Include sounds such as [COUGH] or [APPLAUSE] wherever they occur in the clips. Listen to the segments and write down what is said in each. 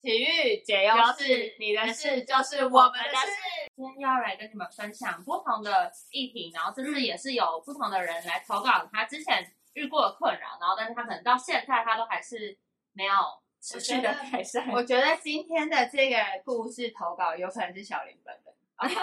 体育解忧是你的事，就是我们的事。今天又要来跟你们分享不同的议题，然后这次也是有不同的人来投稿他之前遇过的困扰，然后但是他可能到现在他都还是没有持续的改善。我觉得今天的这个故事投稿有可能是小林本人。[LAUGHS]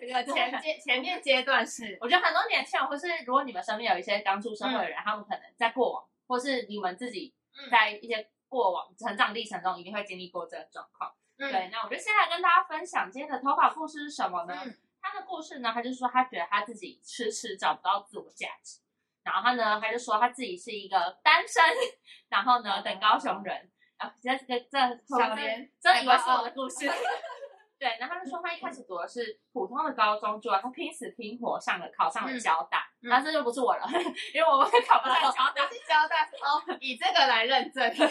这个前阶前面阶段是，我觉得很多年轻人，或是如果你们身边有一些刚出社会的人，他们可能在过往，或是你们自己在一些过往成长历程中，一定会经历过这个状况。对，那我就先来跟大家分享今天的投稿故事是什么呢？他的故事呢，他就说他觉得他自己迟迟找不到自我价值，然后他呢，他就说他自己是一个单身，然后呢，等高雄人，然后在这个这小年，真以为是我的故事。[LAUGHS] 对，然后他就说他一开始读的是普通的高中，就他拼死拼活上了考上了交大，然后这就不是我了，[LAUGHS] 因为我们考不上交大，是交大哦，以这个来认证。[LAUGHS] 对，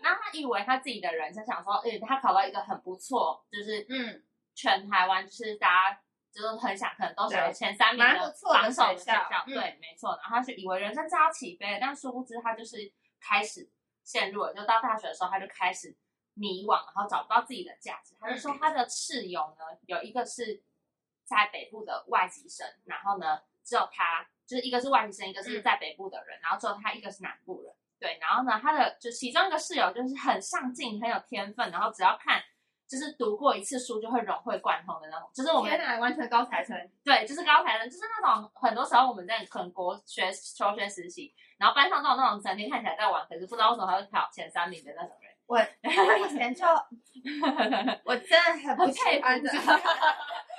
然后他以为他自己的人生想说，诶，他考到一个很不错，就是嗯，全台湾就是大家就是很想可能都是前三名的榜首的学校，对，没错。然后他就以为人生是要起飞，但殊不知他就是开始陷入了，就到大学的时候他就开始。迷惘，然后找不到自己的价值。他就说他的室友呢，有一个是在北部的外籍生，然后呢，只有他就是一个是外籍生，一个是在北部的人，然后只有他一个是南部人。对，然后呢，他的就其中一个室友就是很上进，很有天分，然后只要看就是读过一次书就会融会贯通的那种，就是我们完全高材生。对，就是高材生，就是那种很多时候我们在很国学求学实习，然后班上都有那种整天看起来在玩，可是不知道为什么他会考前三名的那种人。我我以前就，[LAUGHS] 我真的很不喜欢的，[LAUGHS]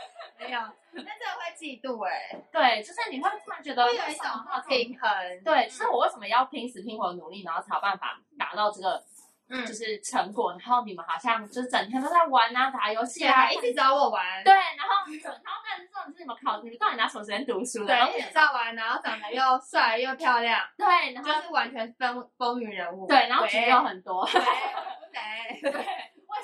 没有，那真的会嫉妒哎。对，就是你会突然觉得有一种平衡。对，是我为什么要拼死拼活努力，然后才有办法达到这个，嗯，就是成果。然后你们好像就是整天都在玩啊，打游戏啊，一直找我玩。对，然后然后但是这种是你们考，你们到底拿什么时间读书的？对，一直在玩，然后长得又帅又漂亮。对，然后就是完全风风云人物。对，然后局又很多。[LAUGHS] 对，为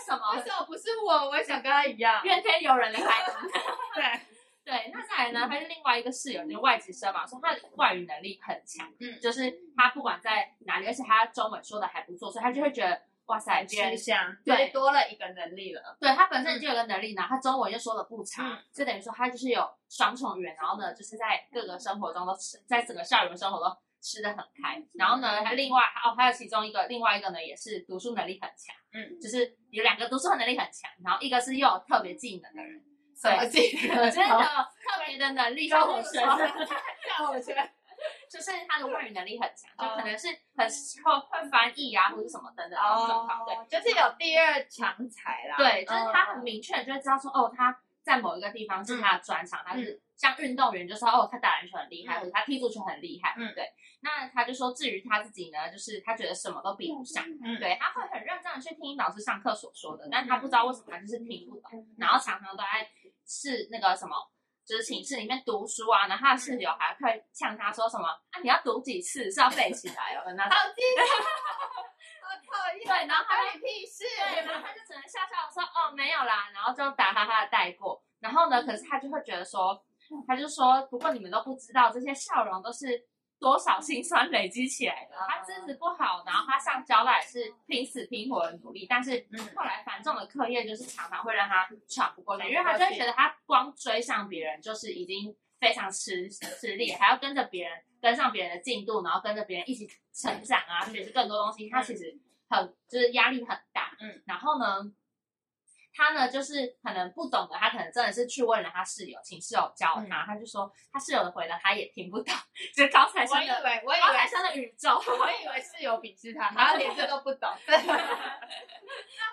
什么？为什么不是我？我也想跟他一样。怨天尤人的孩子。[LAUGHS] 对对，那再来呢？他是另外一个室友，就外籍生嘛，说他的外语能力很强，嗯，就是他不管在哪里，而且他中文说的还不错，所以他就会觉得哇塞，吃香，对，多了一个能力了。对他本身就有个能力呢，他中文又说的不差，就等于说他就是有双重语言，然后呢，就是在各个生活中都吃，在整个校园生活都。吃的很开，然后呢，他另外哦，还有其中一个，另外一个呢，也是读书能力很强，嗯，就是有两个读书能力很强，然后一个是又有特别技能的人，什么技能？真的特别的能力，教我学，教我学，就是他的外语能力很强，就可能是很会会翻译啊，或者什么等等状况，对，就是有第二强才啦，对，就是他很明确就会知道说，哦，他在某一个地方是他的专长，他是像运动员，就说哦，他打篮球很厉害，或者他踢足球很厉害，嗯，对。那他就说，至于他自己呢，就是他觉得什么都比不上，对，他会很认真的去听老师上课所说的，但他不知道为什么他就是听不懂，然后常常都在是那个什么，就是寝室里面读书啊，然后他的室友还会呛他说什么啊，你要读几次？是要背起来哦，那好精 [LAUGHS] 好讨厌，对，然后他就屁事，对，然后他就只能笑笑说哦没有啦，然后就打哈哈的带过，然后呢，可是他就会觉得说，他就说，不过你们都不知道，这些笑容都是。多少心酸累积起来的？他资质不好，然后他上交大也是拼死拼活的努力，但是后来繁重的课业就是常常会让他喘不过来，因为他就会觉得他光追上别人就是已经非常吃吃力，还要跟着别人跟上别人的进度，然后跟着别人一起成长啊，学习更多东西，他其实很就是压力很大。嗯，然后呢？他呢，就是可能不懂的，他可能真的是去问了他室友，请室友教他。他就说他室友的回答他也听不懂，就高材生的，我以为我以为高材生的宇宙，我以为室友鄙视他，他连这都不懂。[LAUGHS] 那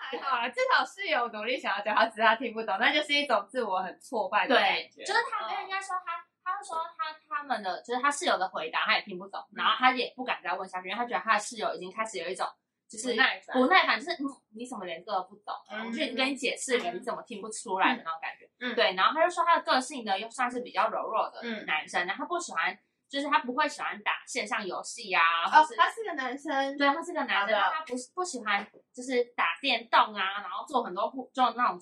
还好啦，至少室友努力想要教他，只是他听不懂，那就是一种自我很挫败的感觉。就是他跟人家说他，他说他他们的就是他室友的回答他也听不懂，然后他也不敢再问下去，因为他觉得他的室友已经开始有一种。就是不耐烦，就是你你怎么连这个都不懂？我去跟你解释了，你怎么听不出来的那种感觉？嗯，对。然后他就说他的个性呢，又算是比较柔弱的男生，然后他不喜欢，就是他不会喜欢打线上游戏呀。哦，他是个男生，对，他是个男生，他不不喜欢就是打电动啊，然后做很多互，做那种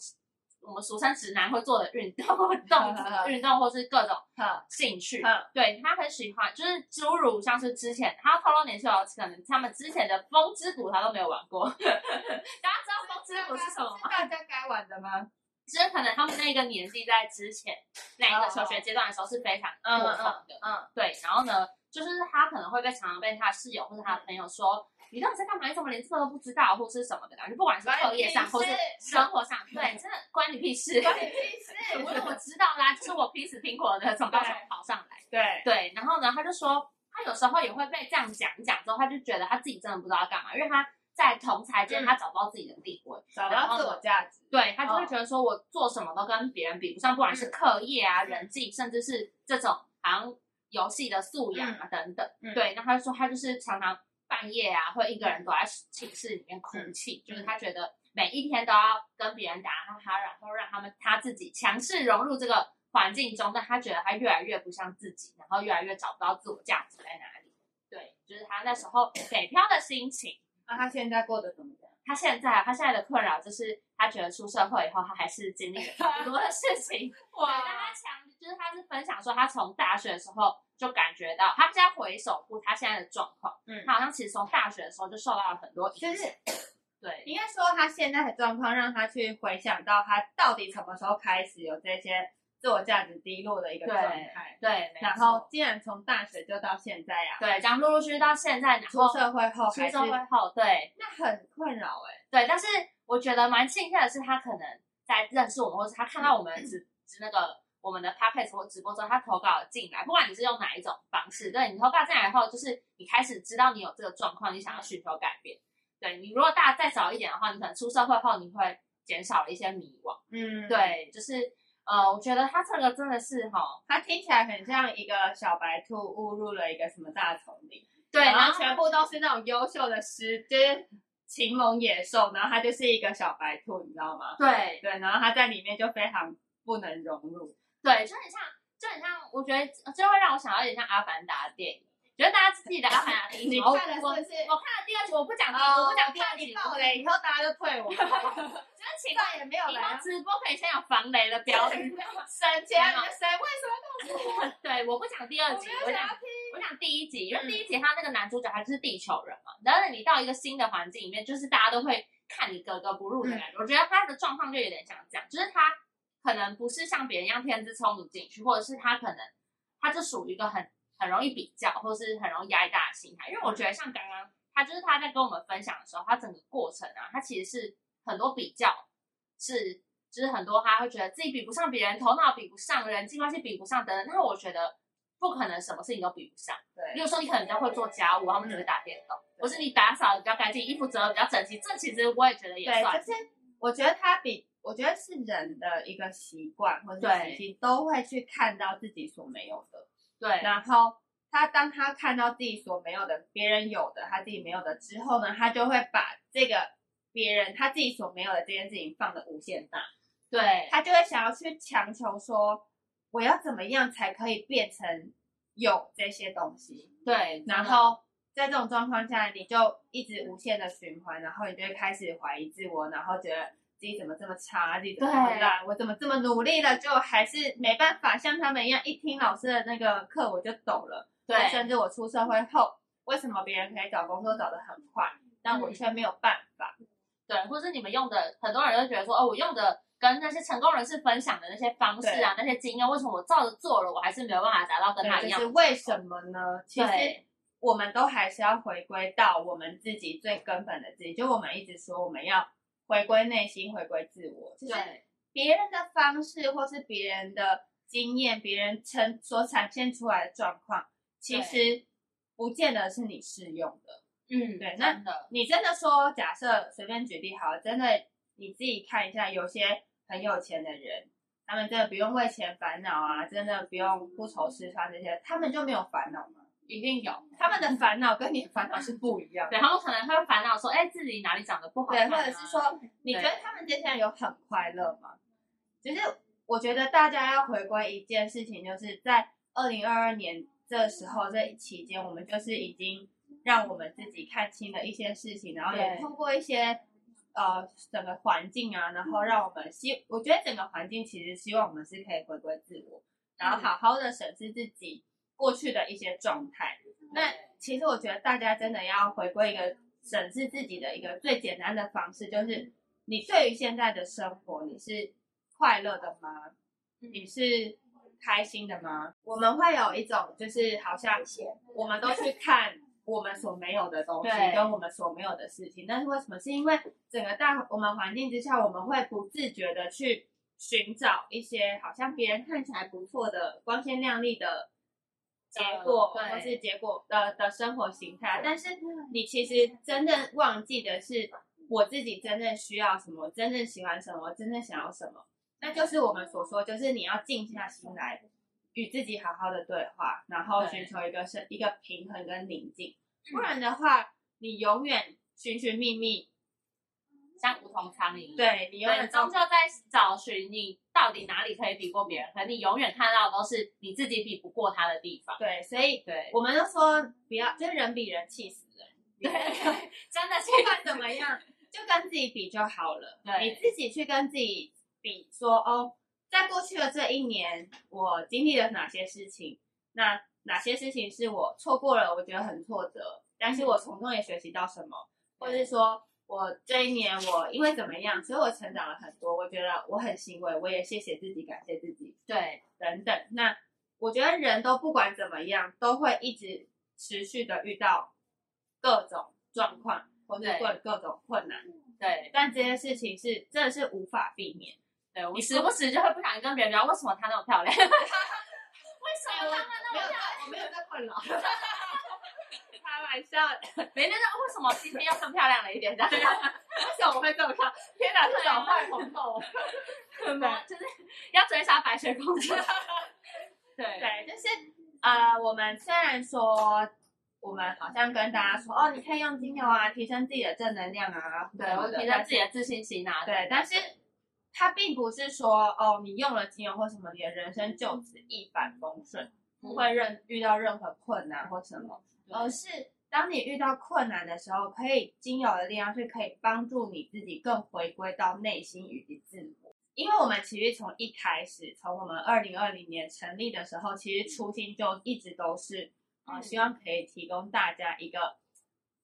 我们俗称直男会做的运动、[LAUGHS] 动 [LAUGHS] 运动或是各种好，兴趣。嗯对他很喜欢，就是诸如像是之前他要透露年纪哦，可能他们之前的风之谷他都没有玩过。[LAUGHS] 大家知道风之谷是什么吗？大家该玩的吗？其实可能他们那个年纪在之前那一个求学阶段的时候是非常过红的。嗯，对，然后呢，就是他可能会被常常被他室友或者他的朋友说，你到底在干嘛？你怎么连这个都不知道，或是什么的感觉？不管是课业上或是生活上，对，真的关你屁事。关你屁事！[LAUGHS] 我我知道啦，就是我拼死拼活的从高中跑上来。对，对，然后呢，他就说他有时候也会被这样讲一讲之后，他就觉得他自己真的不知道要干嘛，因为他在同才间他找不到自己的地位，找到自我价值。对他就会觉得说我做什么都跟别人比不上，不管是课业啊、人际，甚至是这种好像游戏的素养啊等等。嗯对，那他就说他就是常常半夜啊，会一个人躲在寝室里面哭泣，就是他觉得每一天都要跟别人打哈哈，然后让他们他自己强势融入这个环境中，但他觉得他越来越不像自己，然后越来越找不到自我价值在哪里。对，就是他那时候北漂的心情。那他现在过得怎么样？他现在啊他现在的困扰就是他觉得出社会以后，他还是经历了很多的事情。[LAUGHS] 哇，但他强就是他是分享说，他从大学的时候就感觉到，他现在回首过他现在的状况，嗯他好像其实从大学的时候就受到了很多影就。是 [COUGHS] 对，应该说他现在的状况，让他去回想到他到底什么时候开始有这些自我价值低落的一个状态。对，没然后，既然从大学就到现在呀、对，这样陆陆续续到现在，然出社会后出社会后，对那很困扰哎、对，但是我觉得蛮庆幸的是，他可能在认识我们，或是他看到我们直直那个我们的 podcast 或直播之后，他投稿了进来，不管你是用哪一种方式，对你投稿进来以后，就是你开始知道你有这个状况，你想要寻求改变。对你如果大再早一点的话，你可能出社会后你会减少了一些迷惘。嗯，对，就是呃，我觉得他这个真的是哈，他听起来很像一个小白兔误入了一个什么大丛林，对，然然后后全部都是那种优秀的狮，就是禽猛野兽，然后他就是一个小白兔，你知道吗？对对，然后他在里面就非常不能融入。对，就很像，就很像，我觉得就会让我想到有点像《阿凡达》的电影。觉得大家记得《阿凡达》第一集你？我看了是我不是？我看了第二集，我不讲第一，我不讲第二集，你爆雷以后大家就退我，就是请再也没有以后雷了。直播可以先有防雷的标语。[LAUGHS] 省钱，你为什么 [LAUGHS] 对，我不讲第二集，我讲我想要听？我讲第一集，因为第一集他那个男主角他就是地球人嘛，然后你到一个新的环境里面，就是大家都会看你格格不入的感觉。我觉得他的状况就有点像这样，就是他可能不是像别人一样天资聪颖进去，或者是他可能他就属于一个很很容易比较，或是很容易压力大的心态。因为我觉得像刚刚他就是他在跟我们分享的时候，他整个过程啊，他其实是很多比较，是就是很多他会觉得自己比不上别人，头脑比不上，人际关系比不上等等。那我觉得不可能什么事情都比不上。例对，如说你可能比较会做家务，他们只会打电动，或是你打扫的比较干净，衣服折的比较整齐，这其实我也觉得也对，算就是我觉得他比，我觉得是人的一个习惯或者是习性，都会去看到自己所没有的，对然后。他当他看到自己所没有的，别人有的，他自己没有的之后呢，他就会把这个别人他自己所没有的这件事情放的无限大。对他就会想要去强求说，我要怎么样才可以变成有这些东西？对，然后在这种状况下，你就一直无限的循环，然后你就会开始怀疑自我，然后觉得自己怎么这么差，自己怎么这么烂，我怎么这么努力了，就还是没办法像他们一样，一听老师的那个课我就懂了。对甚至我出社会后，为什么别人可以找工作找得很快，但我却没有办法？对，或是你们用的，很多人都觉得说，哦，我用的跟那些成功人士分享的那些方式啊，那些经验，为什么我照着做了，我还是没有办法达到跟他一，样是为什么呢？其实我们都还是要回归到我们自己最根本的自己，就我们一直说我们要回归内心，回归自我，就是对别人的方式或是别人的经验，别人呈所展现出来的状况，其实不见得是你适用的。嗯，对那你真的说，假设随便举例好了，真的你自己看一下，有些很有钱的人，他们真的不用为钱烦恼啊，真的不用不愁吃穿这些，他们就没有烦恼吗？一定有。他们的烦恼跟你的烦恼是不一样的。对，他们可能会烦恼说，哎，自己哪里长得不好对，或者是说，你觉得他们这些人有很快乐吗？就是我觉得大家要回归一件事情，就是在二零二二年这时候这期间，我们就是已经让我们自己看清了一些事情，然后也通过一些呃整个环境啊，然后让我们希，我觉得整个环境其实希望我们是可以回归自我，然后好好的审视自己过去的一些状态。那其实我觉得大家真的要回归一个审视自己的一个最简单的方式，就是你对于现在的生活你是快乐的吗？你是开心的吗？我们会有一种就是好像我们都去看我们所没有的东西，跟我们所没有的事情，但是为什么？是因为整个大我们环境之下，我们会不自觉的去寻找一些好像别人看起来不错的光鲜亮丽的结果，或是结果的的生活形态，但是你其实真正忘记的是我自己真正需要什么，真正喜欢什么，真正想要什么。那就是我们所说，就是你要静下心来，与自己好好的对话，然后寻求一个是一个平衡跟宁静。不然的话，你永远寻寻觅觅，像梧桐苍蝇。对你永，远终究在找寻你到底哪里可以比过别人，可能你永远看到的都是你自己比不过他的地方。对，所以对，我们都说不要，就是人比人气死人。[LAUGHS] 对，[LAUGHS] 真的是不管怎么样，就跟自己比就好了。[LAUGHS] 对你自己去跟自己比说，哦，在过去的这一年，我经历了哪些事情？那哪些事情是我错过了，我觉得很挫折，但是我从中也学习到什么，或者是说我这一年我因为怎么样，所以我成长了很多，我觉得我很欣慰，我也谢谢自己，感谢自己。对等等。那我觉得人都不管怎么样，都会一直持续的遇到各种状况或者对各各种困难，对但这些事情是真的是无法避免。对，我你时不时就会不想跟别人聊，为什么她那么漂亮？[LAUGHS] 为什么她们那么漂亮？我没有在困扰，开 [LAUGHS] 玩笑的。每天就为什么今天又更漂亮了一点？这样 [LAUGHS] 为什么我会这么看？天哪，这种坏红豆。对 [LAUGHS] 就是要追杀白雪公主。[LAUGHS] 对对，就是呃，我们虽然说。我们好像跟大家说哦，你可以用精油啊，提升自己的正能量啊，对，我提升自己的自信心啊。对，但是它并不是说哦，你用了精油或什么，你的人生就此一帆风顺，不会任遇到任何困难或什么，而是当你遇到困难的时候，可以精油的力量是可以帮助你自己更回归到内心以及自我。因为我们其实从一开始，从我们二零二零年成立的时候，其实初心就一直都是啊、希望可以提供大家一个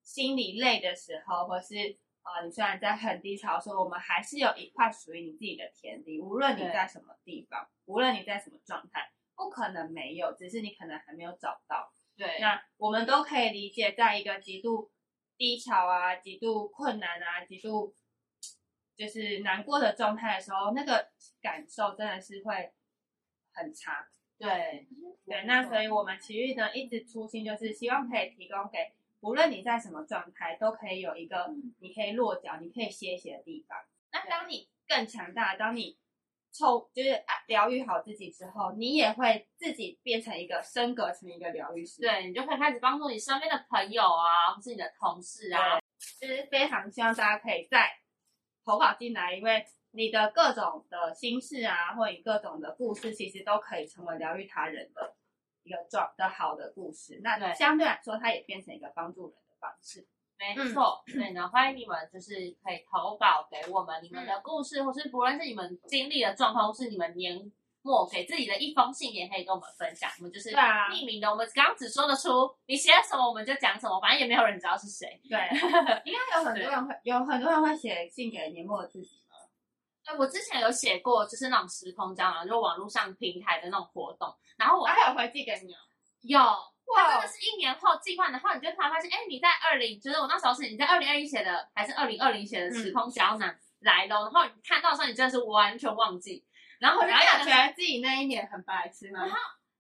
心理累的时候，或是啊、呃你虽然在很低潮的时候，我们还是有一块属于你自己的天地，无论你在什么地方，无论你在什么状态，不可能没有，只是你可能还没有找到。对那我们都可以理解，在一个极度低潮啊、极度困难啊、极度就是难过的状态的时候，那个感受真的是会很差。对对，那所以我们奇遇呢，一直初心就是希望可以提供给无论你在什么状态，都可以有一个你可以落脚、你可以歇息的地方。那当你更强大，当你抽就是啊疗愈好自己之后，你也会自己变成一个升格成一个疗愈师。对，你就可以开始帮助你身边的朋友啊，或是你的同事啊。就是非常希望大家可以再投稿进来，因为你的各种的心事啊，或者你各种的故事，其实都可以成为疗愈他人的一个状的好的故事。那对相对来说，它也变成一个帮助人的方式。没错，所以呢，欢迎你们就是可以投稿给我们你们的故事，或是不论是你们经历的状况，或是你们年末给自己的一封信，也可以跟我们分享。我们就是匿名的，我们刚刚只说得出你写什么我们就讲什么，反正也没有人知道是谁。对，应该有很多人会有很多人会写信给年末的自己。哎，我之前有写过，就是那种时空胶囊，就网络上平台的那种活动，然后我我还有回寄给你哦。有，它真哇的，是一年后计换，然后你就突然发现，哎，你在二零，就是我那时候是你在二零二一写的，还是二零二零写的时空胶囊来喽，然后你看到的时候，你真的是完全忘记，然后我然后觉得自己那一年很白痴吗？然后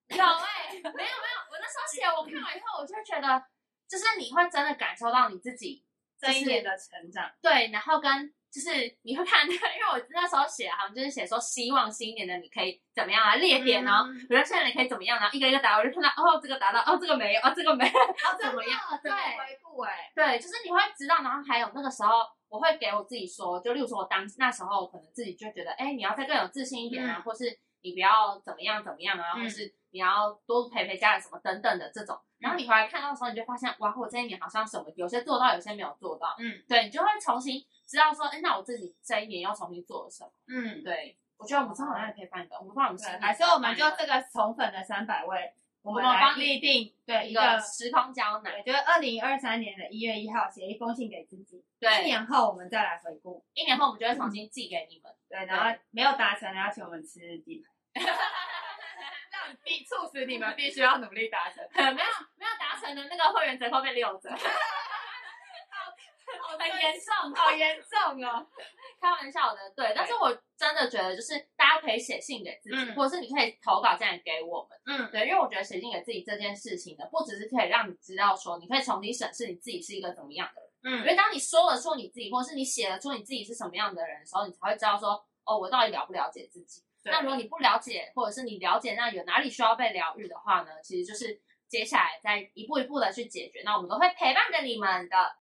有哎、没有没有，我那时候写，我看完以后，我就觉得，就是你会真的感受到你自己这一年的成长，对，然后跟就是你会看，[LAUGHS] 因为我那时候写好像就是写说希望新一年的你可以怎么样啊，列点哦，嗯比如说现在你可以怎么样，然后一个一个答，我就看到哦这个答到，哦这个没有，哦这个没有，哦，[LAUGHS] 怎么样对回顾？哎，对，就是你会知道，然后还有那个时候，我会给我自己说，就例如说我当那时候可能自己就觉得，哎，你要再更有自信一点啊，嗯或是你不要怎么样怎么样啊，嗯或是你要多陪陪家人什么等等的这种。然后你回来看到的时候，你就发现哇，我这一年好像什么有些做到，有些没有做到。嗯对你就会重新知道说，哎，那我自己这一年要重新做了什么。嗯，对，我觉得我们这好像也可以办一个，我们帮我们对，还是我们就这个宠粉的三百位，我们来帮你立定对一一个个时空胶囊。对，就是二零二三年的一月一号写一封信给自己，一，年后我们再来回顾，一年后我们就会重新寄给你们。对，然后没有达成的要请我们吃鸡排，[LAUGHS] 让必促使你们必须要努力达成。没有没有达成的那个会员折扣被六折，[LAUGHS] [LAUGHS] 很严重，[LAUGHS] 好严重哦！[LAUGHS] 开玩笑的，对。但是我真的觉得，就是大家可以写信给自己，嗯或者是你可以投稿这样给我们，嗯，对，因为我觉得写信给自己这件事情呢，不只是可以让你知道说，你可以重新审视你自己是一个怎么样的人，嗯因嗯为当你说了出你自己，或是你写了出你自己是什么样的人的时候，你才会知道说，哦，我到底了不了解自己。那如果你不了解，或者是你了解那有哪里需要被疗愈的话呢，其实就是接下来再一步一步的去解决。那我们都会陪伴着你们的。